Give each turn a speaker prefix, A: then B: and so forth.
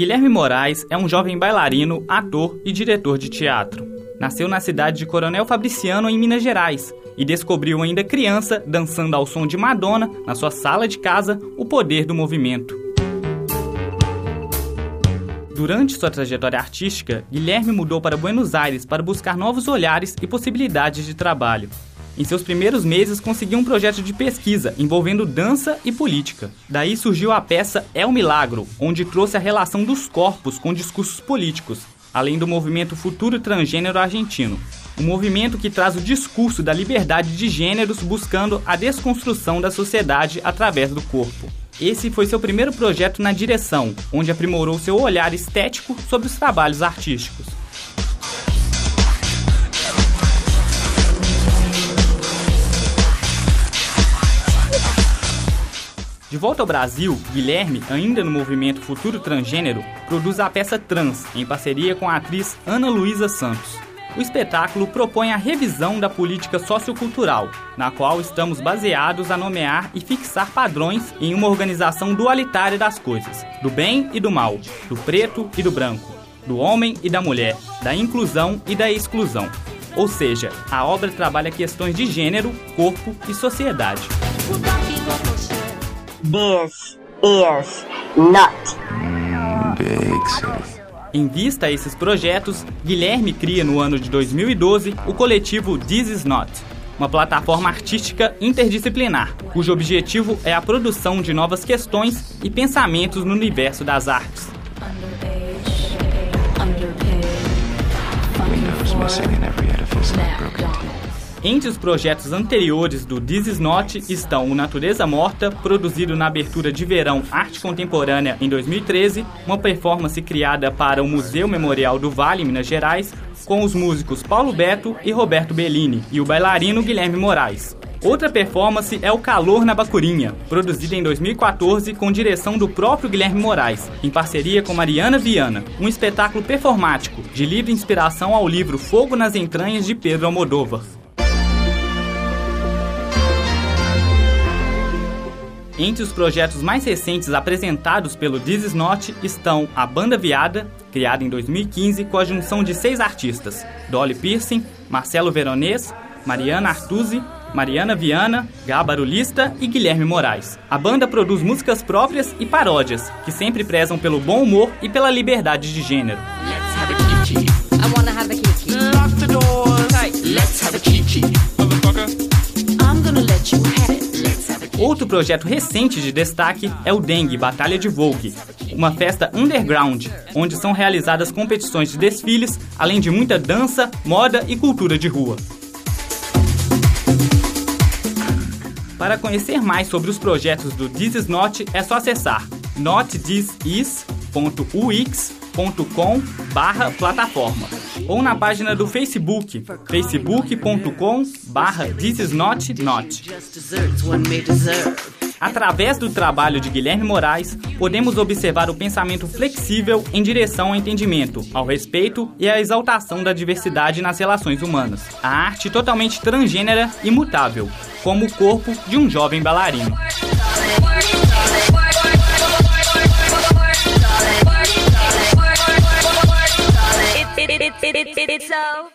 A: Guilherme Moraes é um jovem bailarino, ator e diretor de teatro. Nasceu na cidade de Coronel Fabriciano, em Minas Gerais, e descobriu ainda criança, dançando ao som de Madonna, na sua sala de casa, o poder do movimento. Durante sua trajetória artística, Guilherme mudou para Buenos Aires para buscar novos olhares e possibilidades de trabalho. Em seus primeiros meses, conseguiu um projeto de pesquisa envolvendo dança e política. Daí surgiu a peça É o Milagro, onde trouxe a relação dos corpos com discursos políticos, além do movimento Futuro Transgênero Argentino. Um movimento que traz o discurso da liberdade de gêneros buscando a desconstrução da sociedade através do corpo. Esse foi seu primeiro projeto na direção, onde aprimorou seu olhar estético sobre os trabalhos artísticos. Volta ao Brasil, Guilherme, ainda no movimento Futuro Transgênero, produz a peça Trans, em parceria com a atriz Ana Luísa Santos. O espetáculo propõe a revisão da política sociocultural, na qual estamos baseados a nomear e fixar padrões em uma organização dualitária das coisas, do bem e do mal, do preto e do branco, do homem e da mulher, da inclusão e da exclusão. Ou seja, a obra trabalha questões de gênero, corpo e sociedade.
B: This is not.
A: Em vista a esses projetos, Guilherme cria no ano de 2012 o coletivo This Is Not, uma plataforma artística interdisciplinar, cujo objetivo é a produção de novas questões e pensamentos no universo das artes. Entre os projetos anteriores do This Is Not estão o Natureza Morta, produzido na abertura de verão Arte Contemporânea em 2013, uma performance criada para o Museu Memorial do Vale, Minas Gerais, com os músicos Paulo Beto e Roberto Bellini, e o bailarino Guilherme Moraes. Outra performance é O Calor na Bacurinha, produzida em 2014 com direção do próprio Guilherme Moraes, em parceria com Mariana Viana, um espetáculo performático de livre inspiração ao livro Fogo nas Entranhas de Pedro Almodóvar. Entre os projetos mais recentes apresentados pelo This Is Not estão a Banda Viada, criada em 2015 com a junção de seis artistas: Dolly Piercing, Marcelo Veronês, Mariana Artuzzi, Mariana Viana, Gábaro Lista e Guilherme Moraes. A banda produz músicas próprias e paródias, que sempre prezam pelo bom humor e pela liberdade de gênero. Projeto recente de destaque é o Dengue Batalha de Vogue, uma festa underground, onde são realizadas competições de desfiles, além de muita dança, moda e cultura de rua. Para conhecer mais sobre os projetos do This Is Not, é só acessar notthisis.ux.com barra plataforma ou na página do Facebook, facebook.com barra. Através do trabalho de Guilherme Moraes, podemos observar o pensamento flexível em direção ao entendimento, ao respeito e à exaltação da diversidade nas relações humanas. A arte totalmente transgênera e mutável, como o corpo de um jovem bailarino. so.